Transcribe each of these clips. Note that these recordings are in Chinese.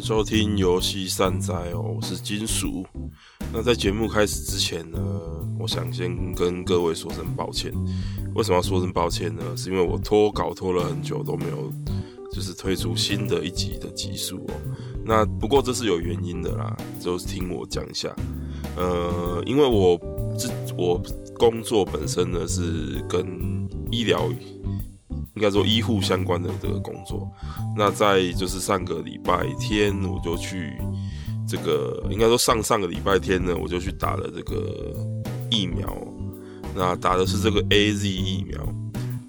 收听游戏善哉哦，我是金属。那在节目开始之前呢，我想先跟各位说声抱歉。为什么要说声抱歉呢？是因为我拖稿拖了很久都没有，就是推出新的一集的集数哦。那不过这是有原因的啦，就是听我讲一下。呃，因为我这我工作本身呢是跟医疗。应该说医护相关的这个工作，那在就是上个礼拜天我就去这个，应该说上上个礼拜天呢，我就去打了这个疫苗，那打的是这个 AZ 疫苗。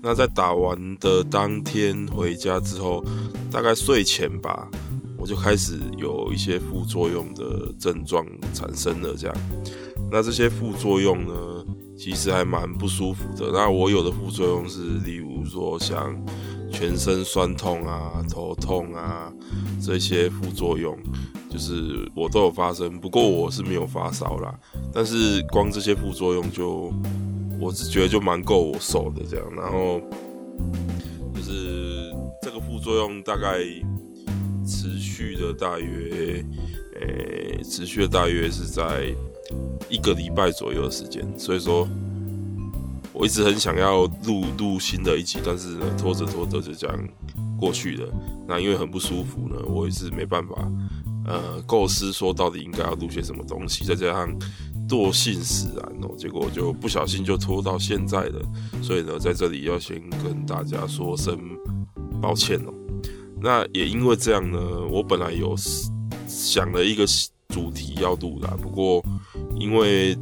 那在打完的当天回家之后，大概睡前吧，我就开始有一些副作用的症状产生了。这样，那这些副作用呢，其实还蛮不舒服的。那我有的副作用是，例如说像全身酸痛啊、头痛啊这些副作用，就是我都有发生。不过我是没有发烧啦，但是光这些副作用就，我是觉得就蛮够我受的这样。然后就是这个副作用大概持续的大约，诶、持续了大约是在。一个礼拜左右的时间，所以说我一直很想要录录新的一集，但是呢，拖着拖着就这样过去了。那因为很不舒服呢，我也是没办法呃构思说到底应该要录些什么东西，再加上惰性使然哦，结果就不小心就拖到现在了。所以呢，在这里要先跟大家说声抱歉哦。那也因为这样呢，我本来有想了一个主题要录的，不过。因为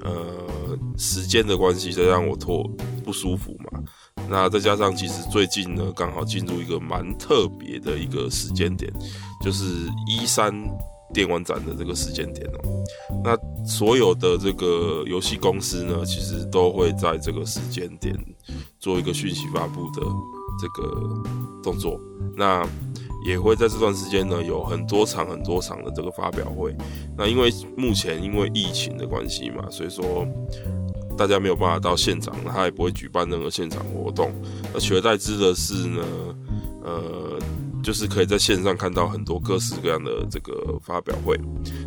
呃时间的关系，再让我拖不舒服嘛。那再加上其实最近呢，刚好进入一个蛮特别的一个时间点，就是一三电玩展的这个时间点哦。那所有的这个游戏公司呢，其实都会在这个时间点做一个讯息发布的这个动作。那也会在这段时间呢，有很多场很多场的这个发表会。那因为目前因为疫情的关系嘛，所以说大家没有办法到现场，他也不会举办任何现场活动。那取而代之的是呢，呃，就是可以在线上看到很多各式各样的这个发表会。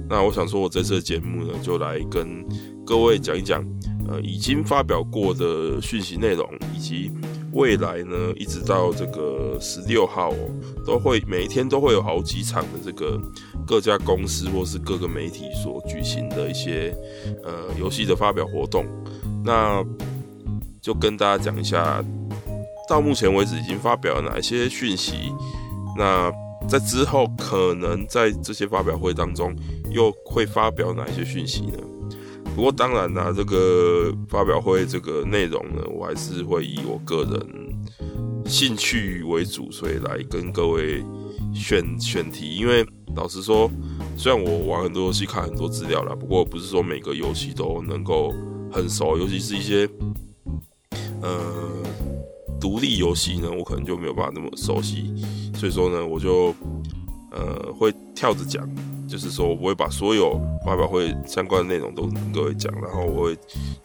那我想说，我这次的节目呢，就来跟各位讲一讲，呃，已经发表过的讯息内容以及。未来呢，一直到这个十六号哦，都会每一天都会有好几场的这个各家公司或是各个媒体所举行的一些呃游戏的发表活动。那就跟大家讲一下，到目前为止已经发表了哪一些讯息。那在之后可能在这些发表会当中又会发表哪一些讯息呢？不过当然啦，这个发表会这个内容呢，我还是会以我个人兴趣为主，所以来跟各位选选题。因为老实说，虽然我玩很多游戏，看很多资料啦，不过不是说每个游戏都能够很熟，尤其是一些呃独立游戏呢，我可能就没有办法那么熟悉。所以说呢，我就呃会跳着讲。就是说，我会把所有发表会相关的内容都跟各位讲，然后我会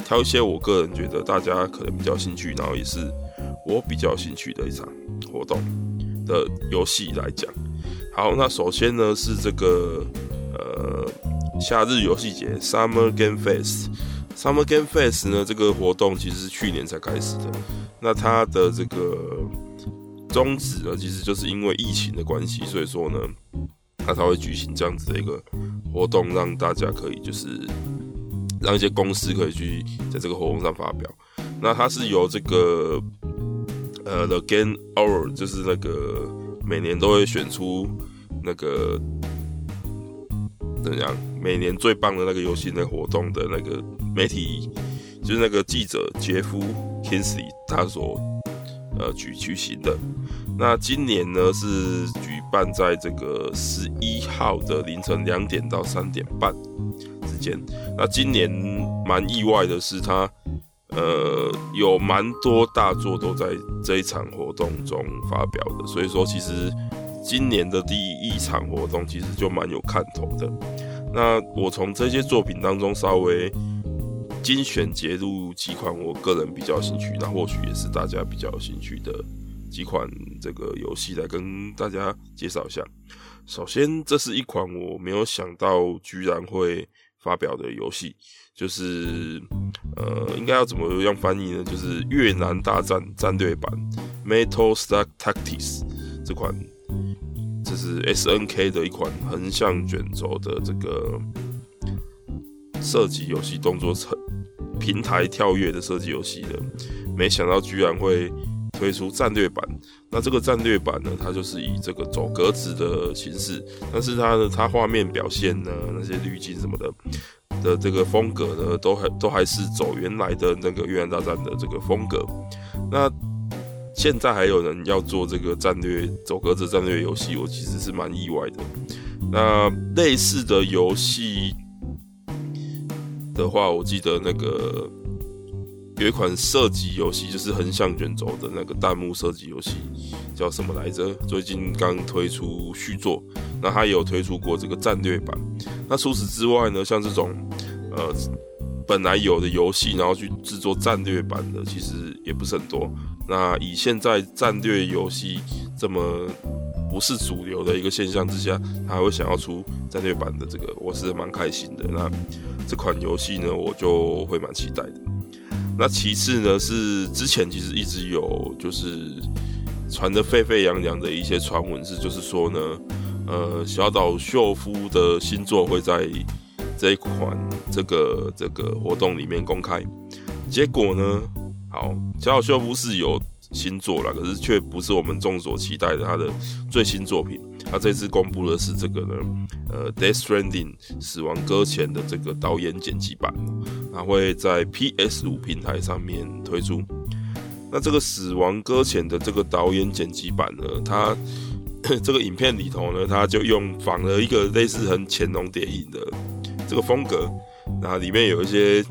挑一些我个人觉得大家可能比较兴趣，然后也是我比较兴趣的一场活动的游戏来讲。好，那首先呢是这个呃夏日游戏节 Summer Game Fest。Summer Game Fest 呢这个活动其实是去年才开始的，那它的这个宗旨呢其实就是因为疫情的关系，所以说呢。他才会举行这样子的一个活动，让大家可以就是让一些公司可以去在这个活动上发表。那它是由这个呃 The Game Award，就是那个每年都会选出那个怎样，每年最棒的那个游戏那活动的那个媒体，就是那个记者杰夫 Kingsley 他所呃举举行的。那今年呢是举办在这个十一号的凌晨两点到三点半之间。那今年蛮意外的是，它呃有蛮多大作都在这一场活动中发表的，所以说其实今年的第一场活动其实就蛮有看头的。那我从这些作品当中稍微精选截录几款我个人比较兴趣，那或许也是大家比较有兴趣的。几款这个游戏来跟大家介绍一下。首先，这是一款我没有想到居然会发表的游戏，就是呃，应该要怎么样翻译呢？就是越南大战战略版 Metal Stack Tactics 这款，这是 SNK 的一款横向卷轴的这个射击游戏，动作平台跳跃的射击游戏的，没想到居然会。推出战略版，那这个战略版呢，它就是以这个走格子的形式，但是它的它画面表现呢，那些滤镜什么的的这个风格呢，都还都还是走原来的那个越南大战的这个风格。那现在还有人要做这个战略走格子战略游戏，我其实是蛮意外的。那类似的游戏的话，我记得那个。有一款射击游戏，就是横向卷轴的那个弹幕射击游戏，叫什么来着？最近刚推出续作，那它也有推出过这个战略版。那除此之外呢，像这种呃本来有的游戏，然后去制作战略版的，其实也不是很多。那以现在战略游戏这么不是主流的一个现象之下，他还会想要出战略版的这个，我是蛮开心的。那这款游戏呢，我就会蛮期待的。那其次呢，是之前其实一直有就是传的沸沸扬扬的一些传闻，是就是说呢，呃，小岛秀夫的新作会在这一款这个这个活动里面公开。结果呢，好，小岛秀夫是有新作了，可是却不是我们众所期待的他的最新作品。他这次公布的是这个呢，呃，《Death Stranding》死亡搁浅的这个导演剪辑版，它会在 PS 五平台上面推出。那这个死亡搁浅的这个导演剪辑版呢，它 这个影片里头呢，它就用仿了一个类似很潜龙谍影的这个风格，那里面有一些。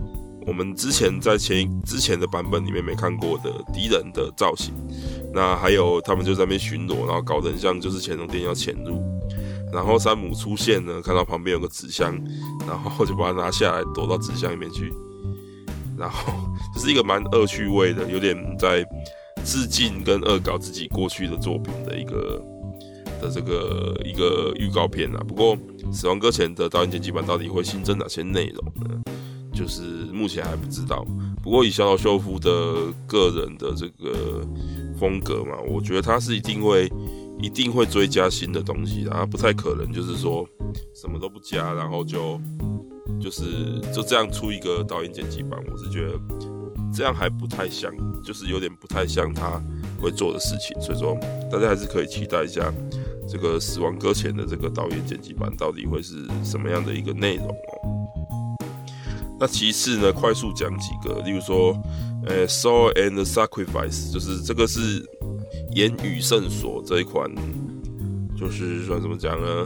我们之前在前之前的版本里面没看过的敌人的造型，那还有他们就在那边巡逻，然后搞得很像就是潜龙谍影要潜入，然后山姆出现呢，看到旁边有个纸箱，然后就把它拿下来躲到纸箱里面去，然后这是一个蛮恶趣味的，有点在致敬跟恶搞自己过去的作品的一个的这个一个预告片啊。不过《死亡搁浅》的导演剪辑版到底会新增哪些内容呢？就是目前还不知道，不过以小岛秀夫的个人的这个风格嘛，我觉得他是一定会一定会追加新的东西的，他不太可能就是说什么都不加，然后就就是就这样出一个导演剪辑版，我是觉得这样还不太像，就是有点不太像他会做的事情，所以说大家还是可以期待一下这个《死亡搁浅》的这个导演剪辑版到底会是什么样的一个内容哦。那其次呢，快速讲几个，例如说，呃，《Soul and Sacrifice》就是这个是言语圣所这一款，就是说怎么讲呢？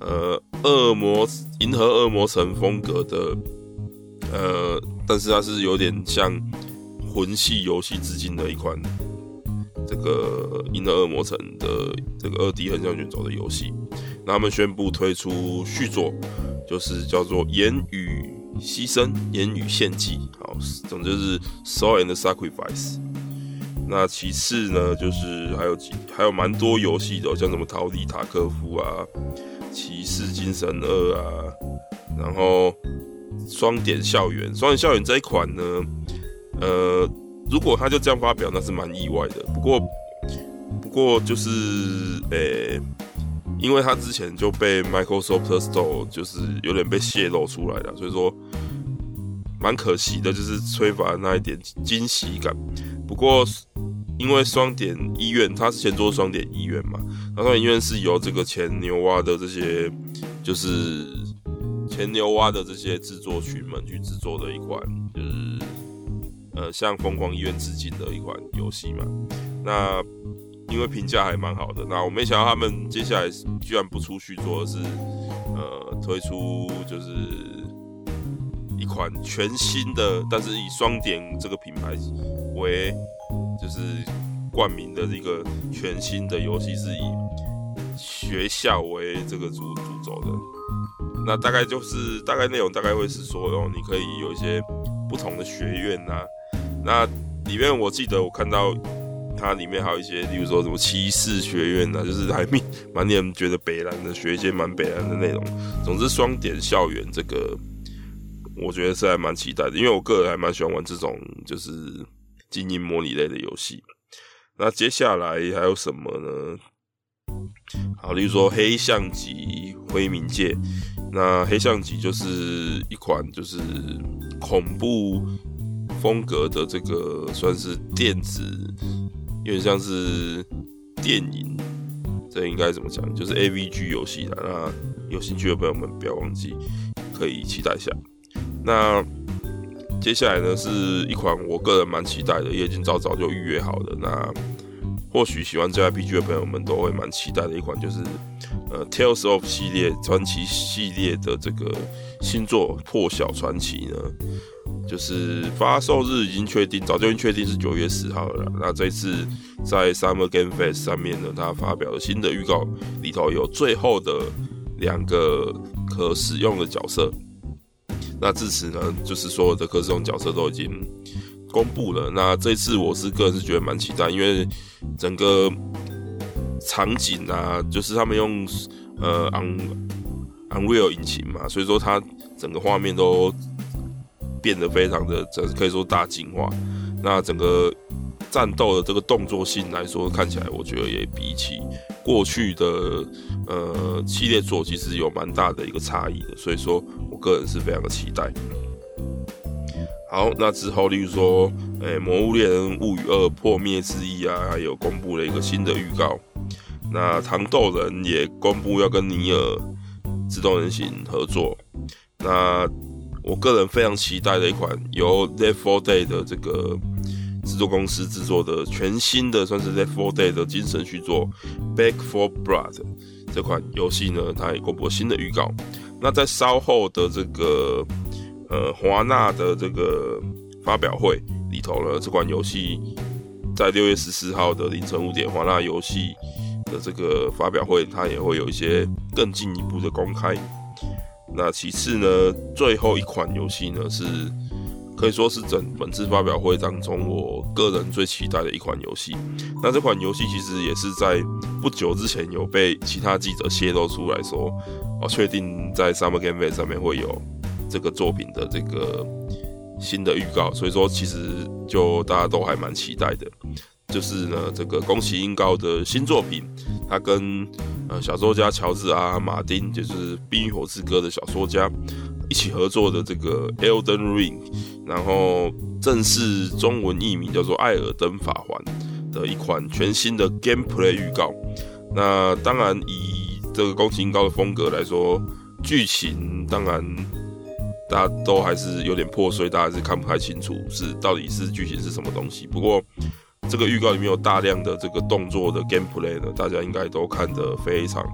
呃，恶魔银河恶魔城风格的，呃，但是它是有点像魂系游戏致敬的一款，这个银河恶魔城的这个二 D 横向卷轴的游戏。那他们宣布推出续作，就是叫做《言语》。牺牲，言语献祭，好，总之是 Soul and Sacrifice。那其次呢，就是还有几，还有蛮多游戏的，像什么逃离塔科夫啊，骑士精神二啊，然后双点校园，双点校园这一款呢，呃，如果他就这样发表，那是蛮意外的。不过，不过就是，诶、因为他之前就被 Microsoft Store 就是有点被泄露出来了，所以说蛮可惜的，就是缺乏那一点惊喜感。不过因为双点医院，他之前做双点医院嘛，那双点医院是由这个前牛蛙的这些，就是前牛蛙的这些制作群们去制作的一款，就是呃向疯狂医院致敬的一款游戏嘛，那。因为评价还蛮好的，那我没想到他们接下来居然不出续作，而是呃推出就是一款全新的，但是以双点这个品牌为就是冠名的一个全新的游戏，是以学校为这个主主轴的。那大概就是大概内容大概会是说，哦，你可以有一些不同的学院呐、那里面我记得我看到。它里面还有一些，例如说什么骑士学院啊，就是还蛮蛮令人觉得北蓝的学一些蛮北蓝的内容。总之，双点校园这个，我觉得是还蛮期待的，因为我个人还蛮喜欢玩这种就是经营模拟类的游戏。那接下来还有什么呢？好，例如说黑象级辉冥界，那黑象级就是一款就是恐怖风格的这个算是电子，有点像是电影，这应该怎么讲？就是 AVG 游戏的。那有兴趣的朋友们不要忘记，可以期待一下。那接下来呢，是一款我个人蛮期待的，也已经早早就预约好了。那或许喜欢 JRPG 的朋友们都会蛮期待的一款，就是呃 Tales of 系列传奇系列的这个新作《破晓传奇》呢，就是发售日已经确定，早就已经确定是九月十号了。那这次在 Summer Game Fest 上面呢，它发表了新的预告，里头有最后的两个可使用的角色。那至此呢，就是所有的可使用角色都已经。公布了，那这次我是个人是觉得蛮期待，因为整个场景啊，就是他们用呃 Unreal 引擎嘛，所以说它整个画面都变得非常的，这可以说大进化。那整个战斗的这个动作性来说，看起来我觉得也比起过去的呃系列作，其实有蛮大的一个差异的，所以说我个人是非常的期待。好，那之后，例如说，诶、《魔物猎人物语二：破灭之翼》啊，有公布了一个新的预告。那糖豆人也公布要跟尼尔自动人形合作。那我个人非常期待的一款由 Left 4 Dead 的这个制作公司制作的全新的，算是 Left 4 Dead 的精神续作《Back 4 Blood》这款游戏呢，它也公布了新的预告。那在稍后的这个。呃，华纳的这个发表会里头呢，这款游戏在六月十四号的凌晨五点，华纳游戏的这个发表会，它也会有一些更进一步的公开。那其次呢，最后一款游戏呢，是可以说是整本次发表会当中我个人最期待的一款游戏。那这款游戏其实也是在不久之前有被其他记者泄露出来说，哦，确定在 Summer Game Fest 上面会有。这个作品的这个新的预告，所以说其实就大家都还蛮期待的。就是呢，这个宫崎英高的新作品，他跟呃小说家乔治阿马丁，就是《冰与火之歌》的小说家一起合作的这个《Elden Ring》，然后正式中文译名叫做《艾尔登法环》的一款全新的 Gameplay 预告。那当然以这个宫崎英高的风格来说，剧情当然。大家都还是有点破碎，大家是看不太清楚是到底是剧情是什么东西。不过这个预告里面有大量的这个动作的 gameplay 呢，大家应该都看得非常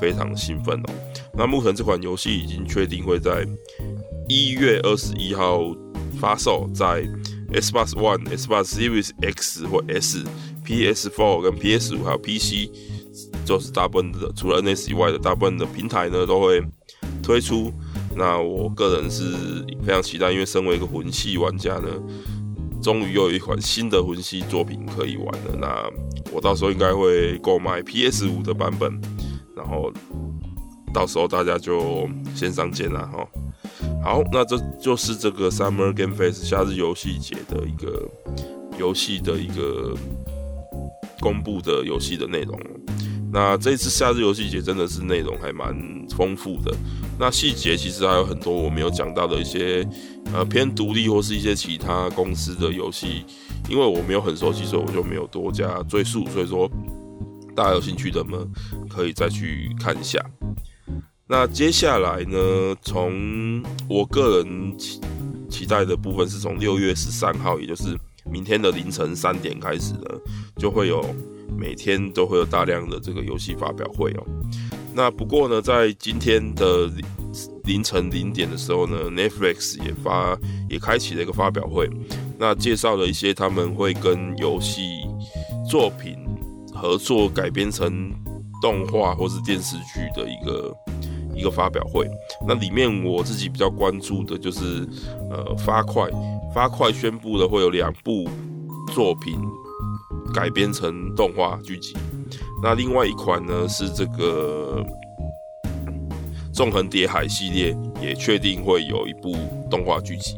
非常的兴奋哦。那目前这款游戏已经确定会在一月二十一号发售，在 Xbox One、Xbox Series X 或 S、PS4 跟 PS5 还有 PC，就是大部分的除了 NS 以外的大部分的平台呢都会推出。那我个人是非常期待，因为身为一个魂系玩家呢，终于又有一款新的魂系作品可以玩了。那我到时候应该会购买 PS 五的版本，然后到时候大家就线上见啦哈。好，那这就是这个 Summer Game Fest 夏日游戏节的一个游戏的一个公布的游戏的内容。那这次夏日游戏节真的是内容还蛮丰富的。那细节其实还有很多我没有讲到的一些呃偏独立或是一些其他公司的游戏，因为我没有很熟悉，所以我就没有多加赘述。所以说大家有兴趣的们，可以再去看一下。那接下来呢，从我个人期期待的部分是从六月十三号，也就是明天的凌晨三点开始呢，就会有。每天都会有大量的这个游戏发表会哦。那不过呢，在今天的凌晨零点的时候呢，Netflix 也发也开启了一个发表会，那介绍了一些他们会跟游戏作品合作改编成动画或是电视剧的一个一个发表会。那里面我自己比较关注的就是呃，发快发快宣布了会有两部作品。改编成动画剧集。那另外一款呢是这个《纵横叠海》系列，也确定会有一部动画剧集。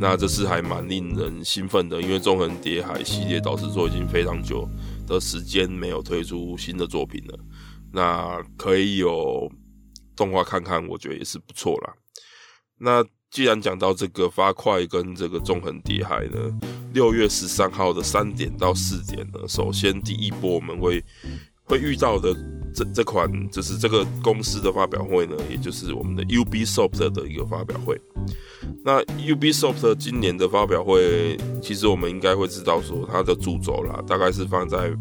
那这是还蛮令人兴奋的，因为《纵横叠海》系列导致说已经非常久的时间没有推出新的作品了。那可以有动画看看，我觉得也是不错啦。那既然讲到这个发快跟这个纵横叠海呢，六月十三号的三点到四点呢，首先第一波我们会会遇到的这这款就是这个公司的发表会呢，也就是我们的 Ubisoft 的一个发表会。那 Ubisoft 今年的发表会，其实我们应该会知道说它的主轴啦，大概是放在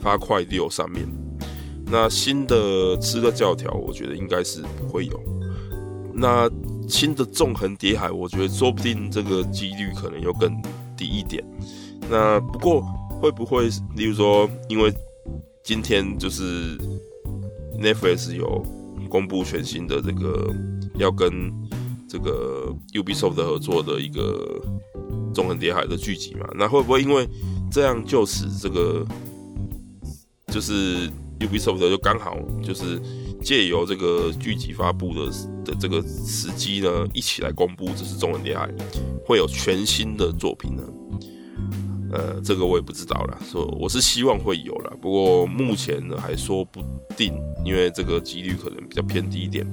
发快六上面。那新的吃个教条，我觉得应该是不会有。那新的纵横叠海，我觉得说不定这个几率可能又更低一点。那不过会不会，例如说，因为今天就是 Netflix 有公布全新的这个要跟这个 Ubisoft 合作的一个纵横叠海的剧集嘛？那会不会因为这样就使这个就是？Ubisoft 就刚好就是借由这个剧集发布的的这个时机呢，一起来公布，这是中文恋爱会有全新的作品呢。呃，这个我也不知道啦，说我是希望会有啦，不过目前呢还说不定，因为这个几率可能比较偏低一点。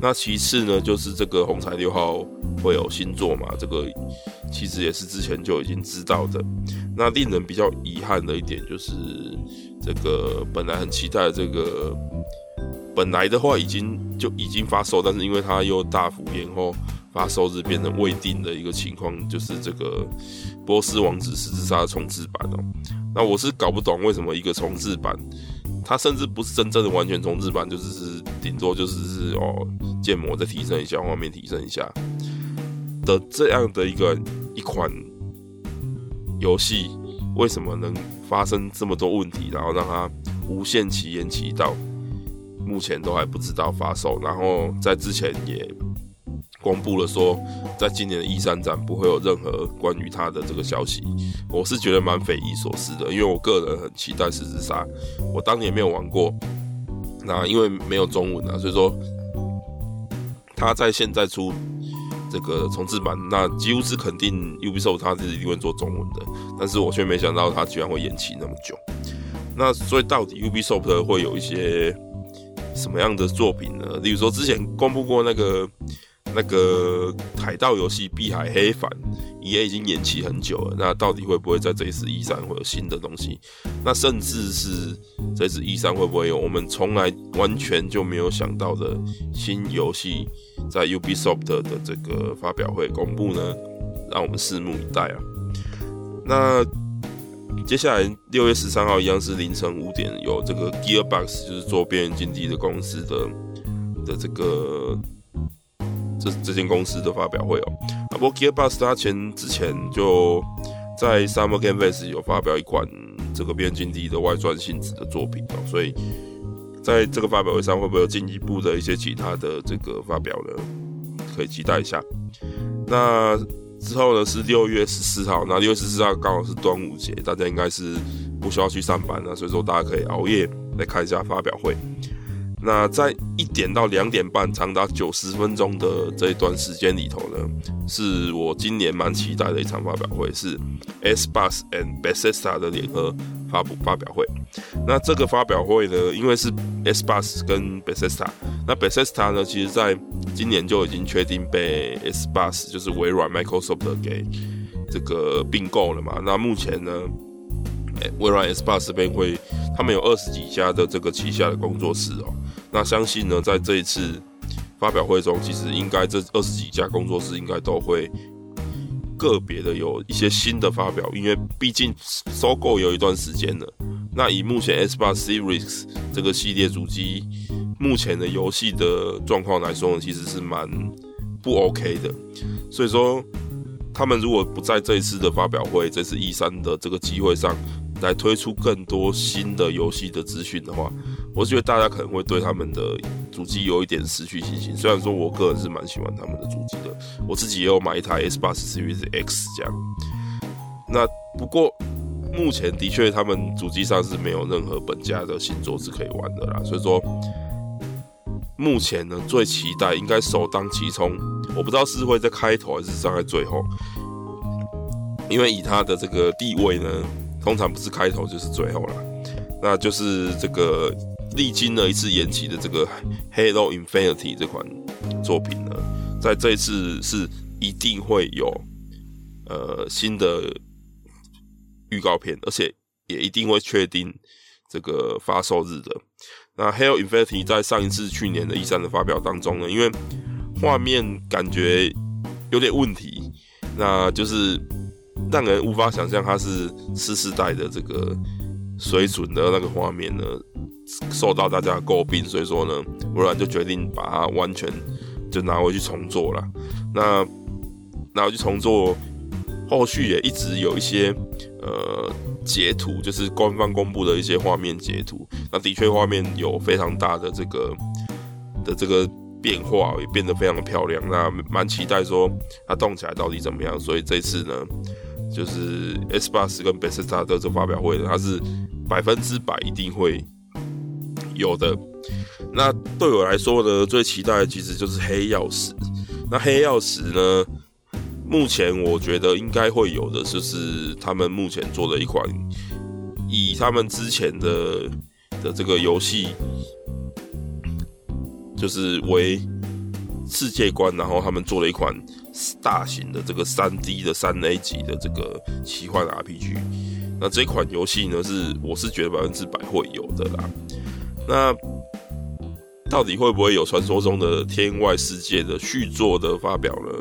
那其次呢，就是这个红彩六号会有新作嘛，这个其实也是之前就已经知道的。那令人比较遗憾的一点就是。这个本来很期待这个，本来的话已经就已经发售，但是因为它又大幅延后发售日，变成未定的一个情况，就是这个《波斯王子十字杀》的重制版哦。那我是搞不懂为什么一个重制版，它甚至不是真正的完全重制版，就只是顶多就是是哦建模再提升一下，画面提升一下的这样的一个一款游戏。为什么能发生这么多问题，然后让它无限期延期到目前都还不知道发售，然后在之前也公布了说，在今年的 E3 展不会有任何关于它的这个消息，我是觉得蛮匪夷所思的，因为我个人很期待《十字杀》，我当年没有玩过，那因为没有中文啊，所以说他在现在出。这个重制版，那几乎是肯定 Ubisoft 它是一定会做中文的，但是我却没想到它居然会延期那么久。那所以到底 Ubisoft 会有一些什么样的作品呢？例如说之前公布过那个那个海盗游戏《碧海黑帆》，也已经延期很久了。那到底会不会在这一次 E 三会有新的东西？那甚至是这次 E 三会不会有我们从来完全就没有想到的新游戏？在 Ubisoft 的这个发表会公布呢，让我们拭目以待啊。那接下来六月十三号一样是凌晨五点，有这个 Gearbox 就是做边缘经济的公司的的这个这这间公司的发表会哦。啊，不过 Gearbox 它前之前就在 Summer Game Fest 有发表一款这个边缘竞技的外传性质的作品哦，所以。在这个发表会上，会不会有进一步的一些其他的这个发表呢？可以期待一下。那之后呢是六月十四号，那六月十四号刚好是端午节，大家应该是不需要去上班了，所以说大家可以熬夜来看一下发表会。那在一点到两点半，长达九十分钟的这一段时间里头呢，是我今年蛮期待的一场发表会，是 S Bus and Bethesda 的联合发布发表会。那这个发表会呢，因为是 S Bus 跟 Bethesda，那 Bethesda 呢，其实在今年就已经确定被 S Bus，就是微软 Microsoft 给这个并购了嘛。那目前呢，微软 S Bus 这边会，他们有二十几家的这个旗下的工作室哦。那相信呢，在这一次发表会中，其实应该这二十几家工作室应该都会个别的有一些新的发表，因为毕竟收购有一段时间了。那以目前 Xbox Series 这个系列主机目前的游戏的状况来说呢，其实是蛮不 OK 的。所以说，他们如果不在这一次的发表会，这次 E3 的这个机会上来推出更多新的游戏的资讯的话，我是觉得大家可能会对他们的主机有一点失去信心。虽然说我个人是蛮喜欢他们的主机的，我自己也有买一台 Series X 这样。那不过。目前的确他们主机上是没有任何本家的新作是可以玩的啦，所以说目前呢最期待应该首当其冲，我不知道是会在开头还是站在最后，因为以他的这个地位呢，通常不是开头就是最后啦，那就是这个历经了一次延期的这个《Halo Infinity》这款作品呢，在这一次是一定会有呃新的。预告片，而且也一定会确定这个发售日的。那《Halo Infinity》在上一次去年的 E3 的发表当中呢，因为画面感觉有点问题，那就是让人无法想象它是次世代的这个水准的那个画面呢，受到大家的诟病，所以说呢，微软就决定把它完全就拿回去重做了。那拿回去重做。后续也一直有一些呃截图，就是官方公布的一些画面截图。那的确画面有非常大的这个的这个变化，也变得非常的漂亮。那蛮期待说它动起来到底怎么样。所以这次呢，就是 Xbox 跟 Bethesda 的这发表会呢，它是百分之百一定会有的。那对我来说呢，最期待的其实就是黑曜石。那黑曜石呢？目前我觉得应该会有的，就是他们目前做的一款，以他们之前的的这个游戏，就是为世界观，然后他们做了一款大型的这个三 D 的三 A 级的这个奇幻 RPG。那这款游戏呢，是我是觉得百分之百会有的啦。那到底会不会有传说中的天外世界的续作的发表呢？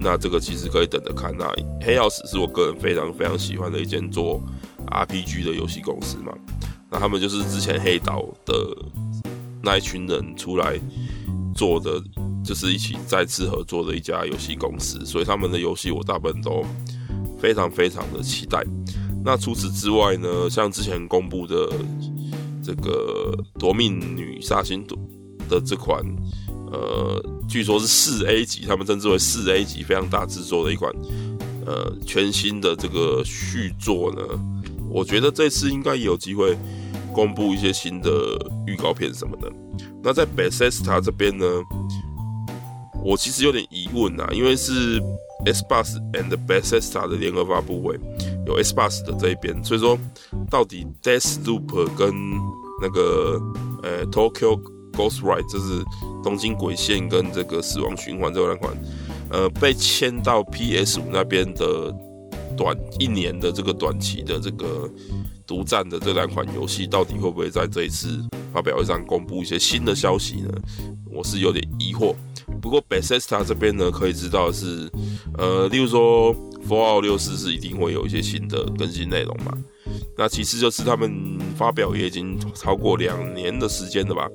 那这个其实可以等着看。那黑曜石是我个人非常非常喜欢的一间做 RPG 的游戏公司嘛。那他们就是之前黑岛的那一群人出来做的，就是一起再次合作的一家游戏公司。所以他们的游戏我大部分都非常非常的期待。那除此之外呢，像之前公布的这个《夺命女杀星》的这款。呃，据说是四 A 级，他们称之为四 A 级，非常大制作的一款呃全新的这个续作呢。我觉得这次应该有机会公布一些新的预告片什么的。那在 Bethesda 这边呢，我其实有点疑问啊，因为是 Xbox and Bethesda 的联合发布会，有 Xbox 的这一边，所以说到底 Deathloop 跟那个呃 Tokyo Ghostride，就是东京轨线跟这个死亡循环这两款，呃，被签到 PS 五那边的短一年的这个短期的这个独占的这两款游戏，到底会不会在这一次发表会上公布一些新的消息呢？我是有点疑惑。不过 Bethesda 这边呢，可以知道是，呃，例如说 Fallout 64是一定会有一些新的更新内容嘛。那其次就是他们发表也已经超过两年的时间了吧。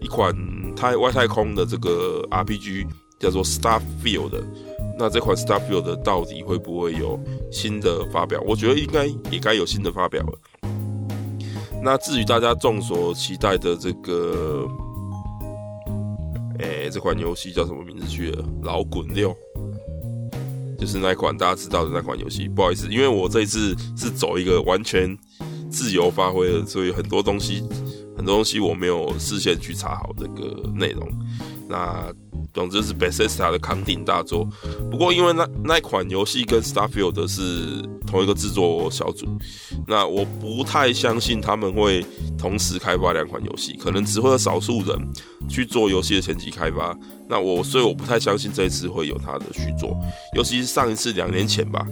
一款太外太空的这个 RPG 叫做 Starfield，那这款 Starfield 到底会不会有新的发表？我觉得应该也该有新的发表了。那至于大家众所期待的这个，哎、这款游戏叫什么名字去了？老滚六，就是那款大家知道的那款游戏。不好意思，因为我这一次是走一个完全自由发挥的，所以很多东西。很多东西我没有事先去查好这个内容，那总之是 Bethesda 的扛鼎大作。不过因为那那款游戏跟 Starfield 是同一个制作小组，那我不太相信他们会同时开发两款游戏，可能只会有少数人去做游戏的前期开发。那我所以我不太相信这一次会有他的续作，尤其是上一次两年前吧。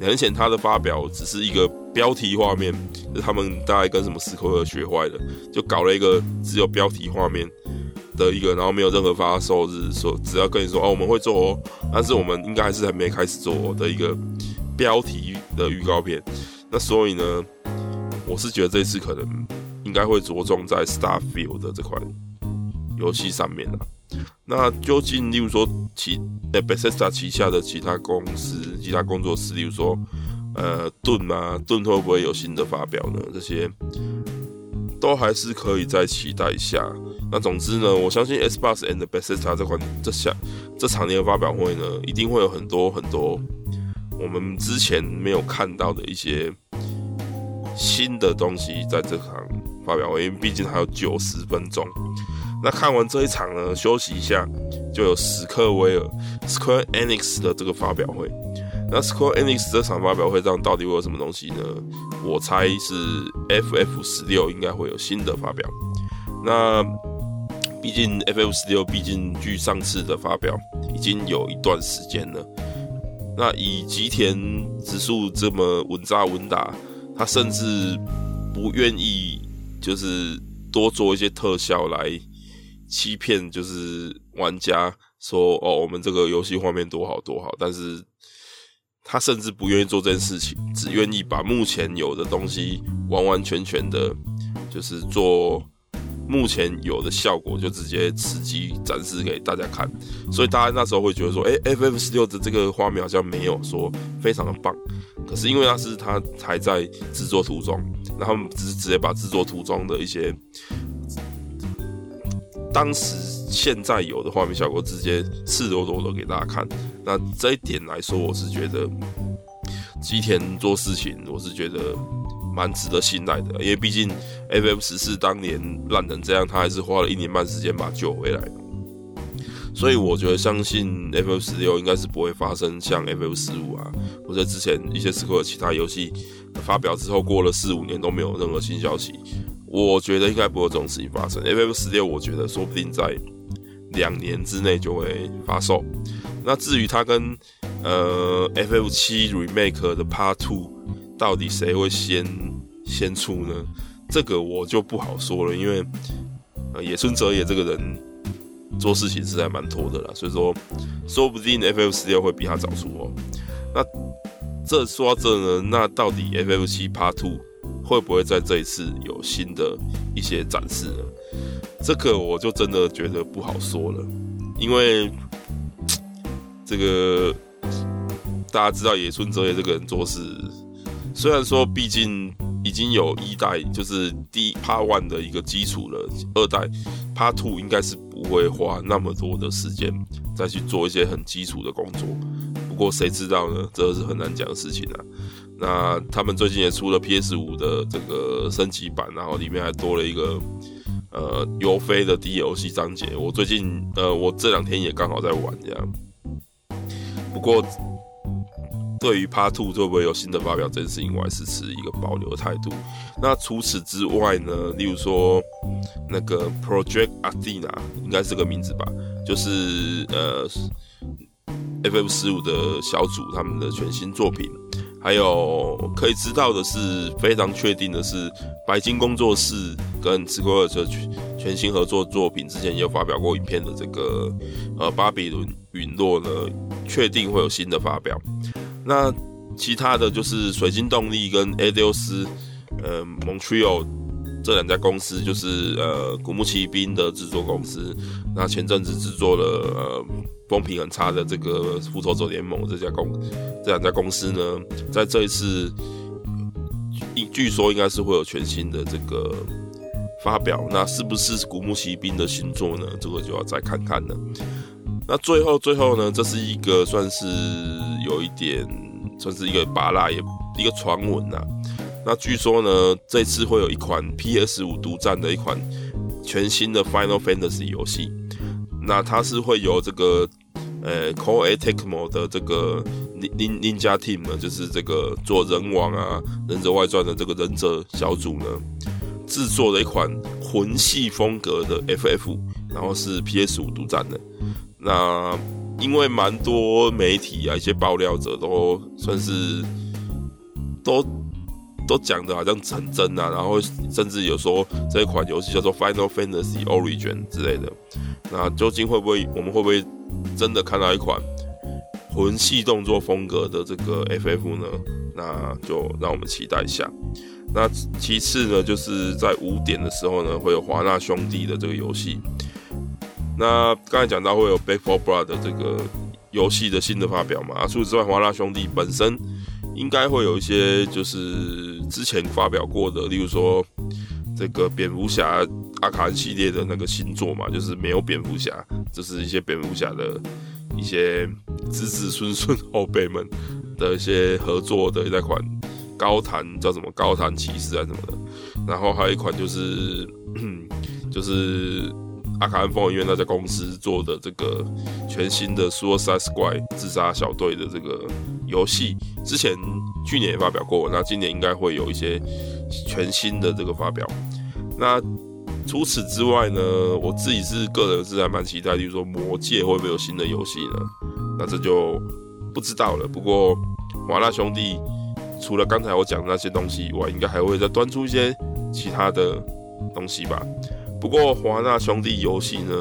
两年前他的发表只是一个标题画面，他们大概跟什么史克威尔学坏了，就搞了一个只有标题画面的一个，然后没有任何发售日，说只要跟你说哦我们会做哦，但是我们应该还是还没开始做的一个标题的预告片。那所以呢，我是觉得这次可能应该会着重在 Starfield 的这款游戏上面了。那究竟，例如说其呃 Bethesda 旗下的其他公司、其他工作室，例如说呃盾啊，盾会不会有新的发表呢？这些都还是可以再期待一下。那总之呢，我相信 Xbox and Bethesda 这款这下这场年的发表会呢，一定会有很多很多我们之前没有看到的一些新的东西在这场发表会，因为毕竟还有九十分钟。那看完这一场呢，休息一下，就有史克威尔 （Square Enix） 的这个发表会。那 Square Enix 这场发表会上到底会有什么东西呢？我猜是 FF 十六应该会有新的发表。那毕竟 FF 十六，毕竟距上次的发表已经有一段时间了。那以吉田直树这么稳扎稳打，他甚至不愿意就是多做一些特效来。欺骗就是玩家说哦，我们这个游戏画面多好多好，但是他甚至不愿意做这件事情，只愿意把目前有的东西完完全全的，就是做目前有的效果，就直接吃鸡展示给大家看。所以大家那时候会觉得说，诶，FF 十六的这个画面好像没有说非常的棒，可是因为那是它还在制作途中，然后他们只是直接把制作途中的一些。当时现在有的画面效果直接赤裸裸的给大家看，那这一点来说，我是觉得吉田做事情，我是觉得蛮值得信赖的，因为毕竟 FF 十四当年烂成这样，他还是花了一年半时间把它救回来，所以我觉得相信 FF 十六应该是不会发生像 FF 十五啊，或者之前一些时刻其他游戏发表之后过了四五年都没有任何新消息。我觉得应该不会有这种事情发生。FF 十六，我觉得说不定在两年之内就会发售。那至于它跟呃 FF 七 Remake 的 Part Two 到底谁会先先出呢？这个我就不好说了，因为呃野村哲也这个人做事情是还蛮拖的啦，所以说说不定 FF 十六会比他早出哦。那这说到这呢，那到底 FF 七 Part Two？会不会在这一次有新的一些展示呢？这个我就真的觉得不好说了，因为这个大家知道野村哲也这个人做事，虽然说毕竟已经有一代就是第一 Part One 的一个基础了，二代 Part Two 应该是不会花那么多的时间再去做一些很基础的工作。不过谁知道呢？这是很难讲的事情啊。那他们最近也出了 PS 五的这个升级版，然后里面还多了一个呃尤菲的 DLC 章节。我最近呃我这两天也刚好在玩这样。不过对于 Part Two 会不会有新的发表这件事情，我还是持一个保留的态度。那除此之外呢，例如说那个 Project Athena 应该是个名字吧，就是呃 FF 十五的小组他们的全新作品。还有可以知道的是，非常确定的是，白金工作室跟斯科尔这全新合作作品之前也有发表过影片的这个呃巴比伦陨落呢，确定会有新的发表。那其他的就是水晶动力跟 A 六斯呃 Montreal 这两家公司，就是呃古墓奇兵的制作公司。那前阵子制作了呃。风评很差的这个复仇者联盟这家公这两家公司呢，在这一次，据说应该是会有全新的这个发表，那是不是古墓奇兵的新作呢？这个就要再看看了。那最后最后呢，这是一个算是有一点算是一个芭乐，也一个传闻呐。那据说呢，这次会有一款 PS 五独占的一款全新的 Final Fantasy 游戏。那它是会由这个呃 Koei Tecmo 的这个 Ninja Team 呢，就是这个做人王啊、忍者外传的这个忍者小组呢，制作的一款魂系风格的 FF，然后是 PS 五独占的。那因为蛮多媒体啊、一些爆料者都算是都都讲的好像很真啊，然后甚至有说这一款游戏叫做 Final Fantasy Origin 之类的。那究竟会不会，我们会不会真的看到一款魂系动作风格的这个 FF 呢？那就让我们期待一下。那其次呢，就是在五点的时候呢，会有华纳兄弟的这个游戏。那刚才讲到会有 Back 4 Blood 的这个游戏的新的发表嘛？除此之外，华纳兄弟本身应该会有一些就是之前发表过的，例如说这个蝙蝠侠。阿卡恩系列的那个新作嘛，就是没有蝙蝠侠，就是一些蝙蝠侠的一些子子孙孙后辈们的一些合作的那款高谭叫什么高谭骑士啊什么的，然后还有一款就是 就是阿卡安疯人院那家公司做的这个全新的 Suicide Squad 自杀小队的这个游戏，之前去年也发表过，那今年应该会有一些全新的这个发表。那除此之外呢，我自己是个人是还蛮期待，比如说魔界会不会有新的游戏呢？那这就不知道了。不过华纳兄弟除了刚才我讲的那些东西以外，应该还会再端出一些其他的东西吧。不过华纳兄弟游戏呢，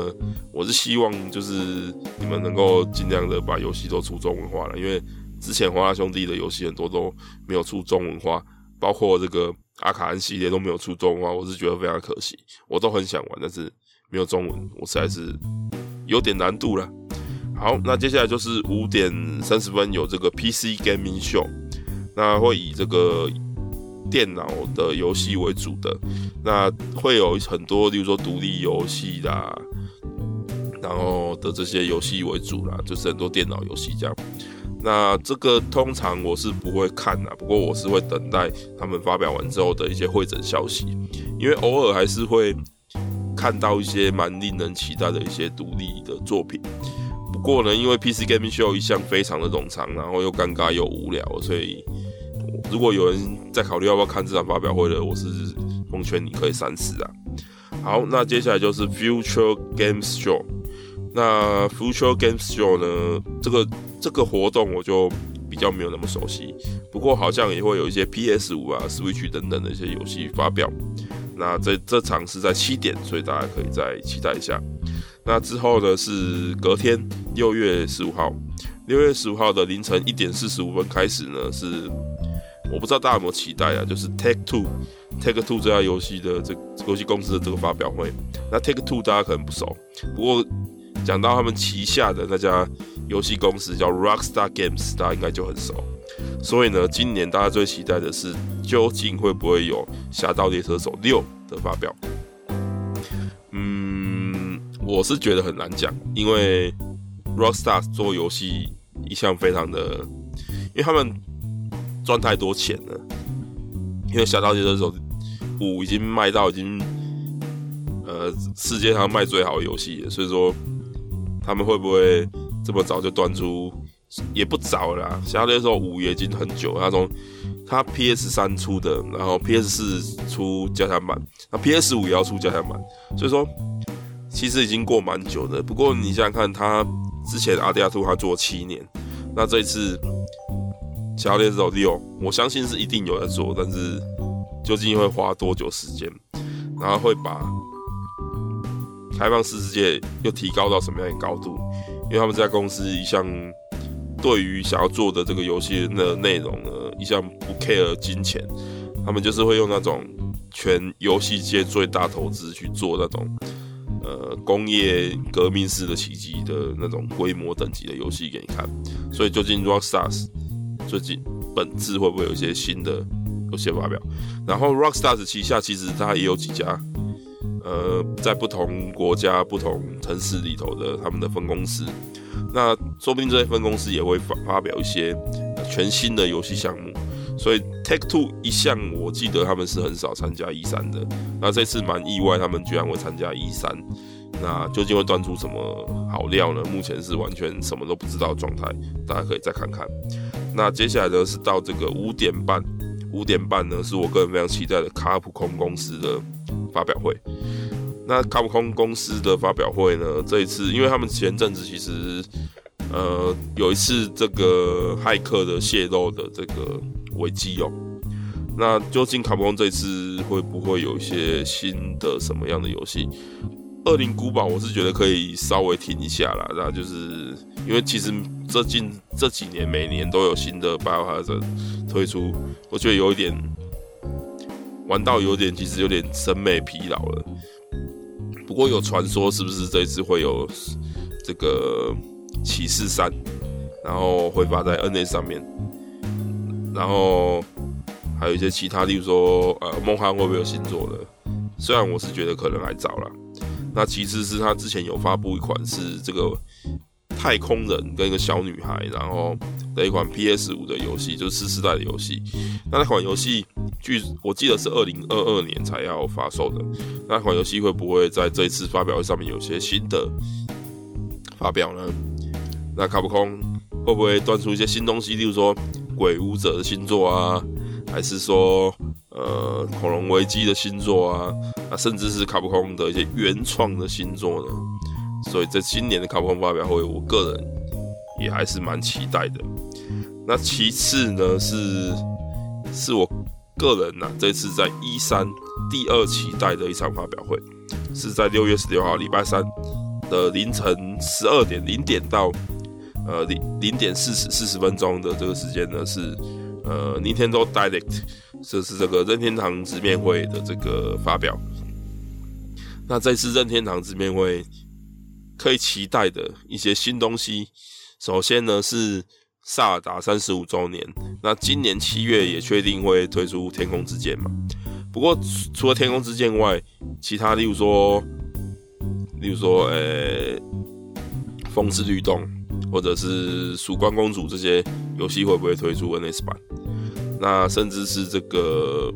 我是希望就是你们能够尽量的把游戏都出中文化了，因为之前华纳兄弟的游戏很多都没有出中文化，包括这个。阿卡恩系列都没有出中文化，我是觉得非常可惜。我都很想玩，但是没有中文，我实在是有点难度了。好，那接下来就是五点三十分有这个 PC Gaming Show，那会以这个电脑的游戏为主的，那会有很多，例如说独立游戏啦，然后的这些游戏为主啦，就是很多电脑游戏这样。那这个通常我是不会看的，不过我是会等待他们发表完之后的一些会诊消息，因为偶尔还是会看到一些蛮令人期待的一些独立的作品。不过呢，因为 PC Gaming Show 一向非常的冗长，然后又尴尬又无聊，所以如果有人在考虑要不要看这场发表会的，我是奉劝你可以三思啊。好，那接下来就是 Future Games Show。那 Future Games Show 呢，这个。这个活动我就比较没有那么熟悉，不过好像也会有一些 PS 五啊、Switch 等等的一些游戏发表。那这这场是在七点，所以大家可以再期待一下。那之后呢是隔天六月十五号，六月十五号的凌晨一点四十五分开始呢，是我不知道大家有没有期待啊，就是 Take Two Take Two 这家游戏的这游戏公司的这个发表会。那 Take Two 大家可能不熟，不过讲到他们旗下的那家。游戏公司叫 Rockstar Games，大家应该就很熟。所以呢，今年大家最期待的是，究竟会不会有《侠盗猎车手六》的发表？嗯，我是觉得很难讲，因为 Rockstar 做游戏一向非常的，因为他们赚太多钱了。因为《侠盗猎车手五》已经卖到已经呃世界上卖最好的游戏了，所以说他们会不会？这么早就端出，也不早啦。像那时候五也已经很久，他从他 PS 三出的，然后 PS 四出加强版，那 PS 五也要出加强版，所以说其实已经过蛮久的。不过你想想看，他之前阿迪亚兔他做七年，那这一次《侠盗猎手六》，我相信是一定有在做，但是究竟会花多久时间，然后会把开放式世界又提高到什么样的高度？因为他们这家公司一向对于想要做的这个游戏的内容呢，一向不 care 金钱，他们就是会用那种全游戏界最大投资去做那种呃工业革命式的奇迹的那种规模等级的游戏给你看。所以究竟 Rockstar 最近本质会不会有一些新的游戏发表？然后 Rockstar 旗下其实它也有几家。呃，在不同国家、不同城市里头的他们的分公司，那说不定这些分公司也会发发表一些全新的游戏项目。所以 Take Two 一向我记得他们是很少参加 E3 的，那这次蛮意外，他们居然会参加 E3。那究竟会端出什么好料呢？目前是完全什么都不知道的状态，大家可以再看看。那接下来呢是到这个五点半，五点半呢是我个人非常期待的卡普空公司的发表会。那卡普空公司的发表会呢？这一次，因为他们前阵子其实，呃，有一次这个骇客的泄露的这个危机哦。那究竟卡普空这次会不会有一些新的什么样的游戏？恶灵古堡我是觉得可以稍微停一下啦。那就是因为其实这近这几年每年都有新的 Biohazard 推出，我觉得有一点玩到有点，其实有点审美疲劳了。不过有传说，是不是这一次会有这个骑士三，然后会发在 NS 上面，然后还有一些其他，例如说呃，梦幻会不会有新作的？虽然我是觉得可能还早了。那其次是他之前有发布一款是这个太空人跟一个小女孩，然后的一款 PS 五的游戏，就是次世代的游戏。那那款游戏据我记得是二零二二年才要发售的。那款游戏会不会在这一次发表会上面有些新的发表呢？那卡普空会不会端出一些新东西，例如说鬼武者的新作啊，还是说呃恐龙危机的新作啊？甚至是卡普空的一些原创的新作呢？所以，在今年的卡普空发表会，我个人也还是蛮期待的。那其次呢，是是我个人呐、啊，这次在 E3 第二期待的一场发表会，是在六月十六号礼拜三的凌晨十二点零点到呃零零点四十四十分钟的这个时间呢，是呃 Nintendo Direct，就是这个任天堂直面会的这个发表。那这次任天堂这边会。可以期待的一些新东西，首先呢是《萨尔达》三十五周年，那今年七月也确定会推出《天空之剑》嘛。不过除了《天空之剑》外，其他例如说，例如说，呃、《风之律动》或者是《曙光公主》这些游戏会不会推出 NS 版？那甚至是这个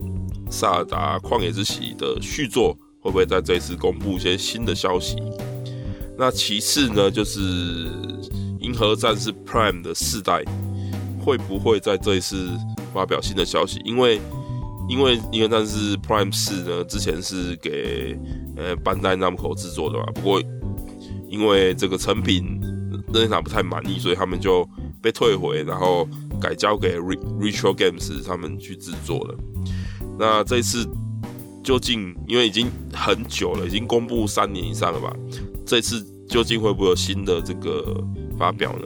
《萨尔达旷野之息》的续作会不会在这一次公布一些新的消息？那其次呢，就是《银河战士 Prime》的四代会不会在这一次发表新的消息？因为，因为《银河战士 Prime 四》呢，之前是给呃班代纳姆口制作的嘛，不过因为这个成品任天堂不太满意，所以他们就被退回，然后改交给 Retro Games 他们去制作了。那这次究竟，因为已经很久了，已经公布三年以上了吧？这次究竟会不会有新的这个发表呢？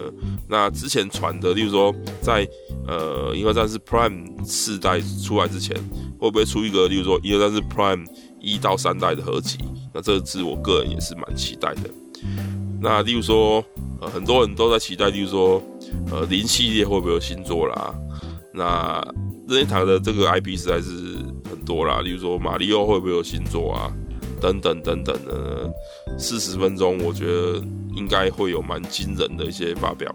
那之前传的，例如说在呃《银河战士 Prime》四代出来之前，会不会出一个，例如说《银河战士 Prime》一到三代的合集？那这次我个人也是蛮期待的。那例如说，呃，很多人都在期待，例如说，呃，零系列会不会有新作啦？那任天堂的这个 IP 实在是多啦，例如说马里奥会不会有新作啊？等等等等的，四十分钟，我觉得应该会有蛮惊人的一些发表。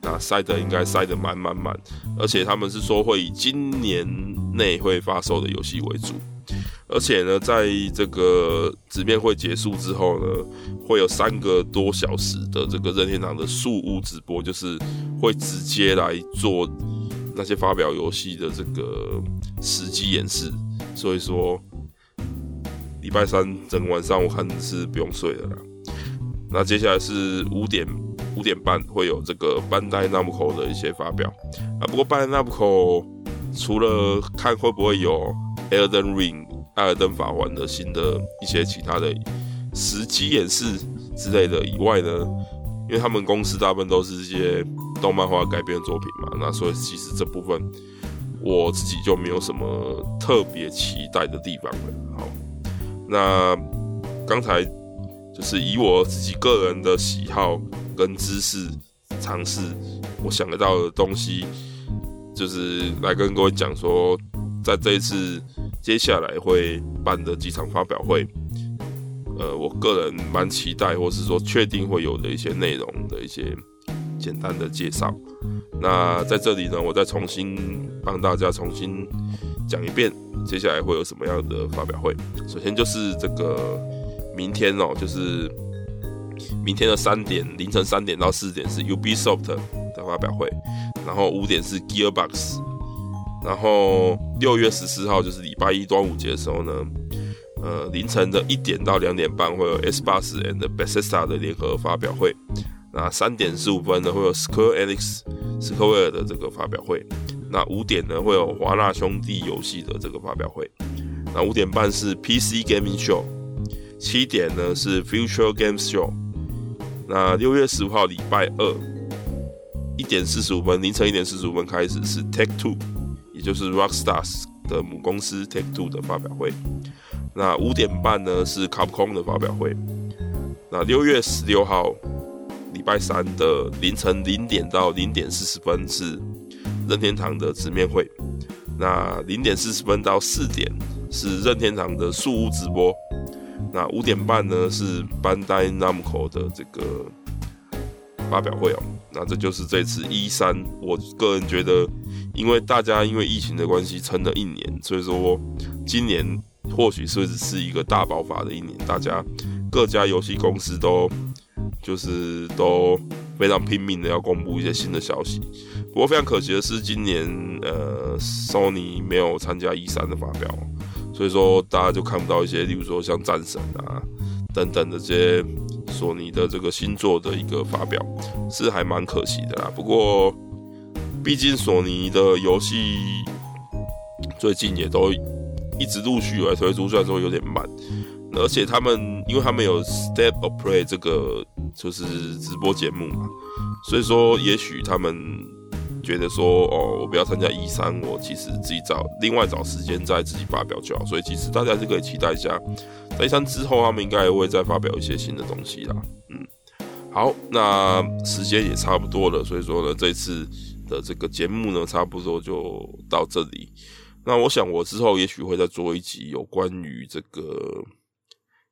那塞得应该塞得满满满，而且他们是说会以今年内会发售的游戏为主。而且呢，在这个直面会结束之后呢，会有三个多小时的这个任天堂的树屋直播，就是会直接来做那些发表游戏的这个实际演示。所以说。礼拜三整个晚上，我看是不用睡的啦。那接下来是五点五点半会有这个班代纳姆口的一些发表啊。不过班代纳姆口除了看会不会有《Elden Ring》艾尔登法环的新的一些其他的实机演示之类的以外呢，因为他们公司大部分都是一些动漫画改编作品嘛，那所以其实这部分我自己就没有什么特别期待的地方了。好。那刚才就是以我自己个人的喜好跟知识尝试，我想得到的东西，就是来跟各位讲说，在这一次接下来会办的几场发表会，呃，我个人蛮期待，或是说确定会有的一些内容的一些简单的介绍。那在这里呢，我再重新帮大家重新讲一遍。接下来会有什么样的发表会？首先就是这个明天哦，就是明天的三点凌晨三点到四点是 Ubisoft 的发表会，然后五点是 Gearbox，然后六月十四号就是礼拜一端午节的时候呢，呃凌晨的一点到两点半会有 Xbox and Bethesda 的联合发表会，那三点十五分呢会有 Square Enix Square 的这个发表会。那五点呢会有华纳兄弟游戏的这个发表会，那五点半是 PC Gaming Show，七点呢是 Future Games Show，那六月十五号礼拜二一点四十五分凌晨一点四十五分开始是 Take Two，也就是 Rockstars 的母公司 Take Two 的发表会，那五点半呢是 Capcom 的发表会，那六月十六号礼拜三的凌晨零点到零点四十分是。任天堂的直面会，那零点四十分到四点是任天堂的树屋直播，那五点半呢是班代纳姆口的这个发表会哦。那这就是这次一三我个人觉得，因为大家因为疫情的关系撑了一年，所以说今年或许是是一个大爆发的一年，大家各家游戏公司都就是都非常拼命的要公布一些新的消息。不过非常可惜的是，今年呃，Sony 没有参加 E3 的发表，所以说大家就看不到一些，例如说像战神啊等等的这些索尼的这个新作的一个发表，是还蛮可惜的啦。不过毕竟索尼的游戏最近也都一直陆续来推出，虽然说有点慢，而且他们因为他们有 Step of Play 这个就是直播节目嘛，所以说也许他们。觉得说哦，我不要参加一三我其实自己找另外找时间再自己发表就好。所以其实大家是可以期待一下，在一三之后他们应该会再发表一些新的东西啦。嗯，好，那时间也差不多了，所以说呢，这次的这个节目呢，差不多就到这里。那我想我之后也许会再做一集有关于这个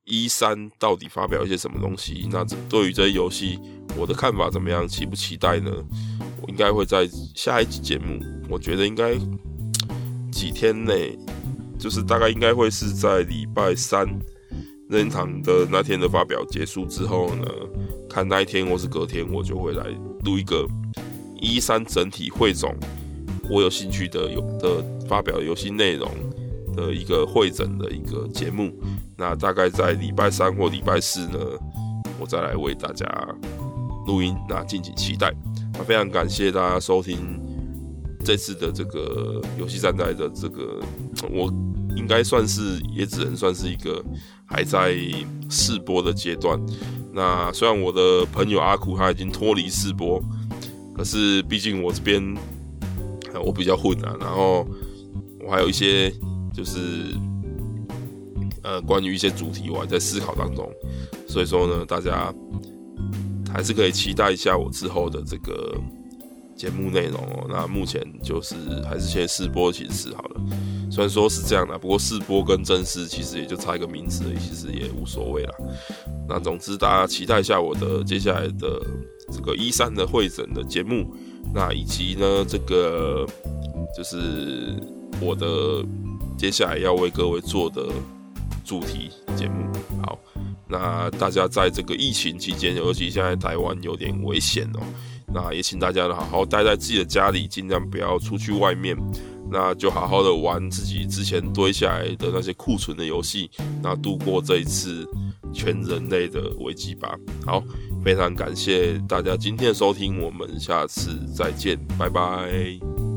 一三到底发表一些什么东西。那对于这些游戏，我的看法怎么样？期不期待呢？我应该会在下一集节目，我觉得应该几天内，就是大概应该会是在礼拜三任堂的那天的发表结束之后呢，看那一天或是隔天，我就会来录一个一三整体汇总，我有兴趣的有的发表游戏内容的一个会诊的一个节目。那大概在礼拜三或礼拜四呢，我再来为大家录音，那敬请期待。那非常感谢大家收听这次的这个游戏战台的这个，我应该算是也只能算是一个还在试播的阶段。那虽然我的朋友阿苦他已经脱离试播，可是毕竟我这边我比较混啊，然后我还有一些就是呃关于一些主题我还在思考当中，所以说呢，大家。还是可以期待一下我之后的这个节目内容哦。那目前就是还是先试播形式好了。虽然说是这样的，不过试播跟正式其实也就差一个名词而已，其实也无所谓啦。那总之大家期待一下我的接下来的这个一三的会诊的节目，那以及呢这个就是我的接下来要为各位做的主题节目。好。那大家在这个疫情期间，尤其现在台湾有点危险哦，那也请大家呢好好待在自己的家里，尽量不要出去外面，那就好好的玩自己之前堆下来的那些库存的游戏，那度过这一次全人类的危机吧。好，非常感谢大家今天的收听，我们下次再见，拜拜。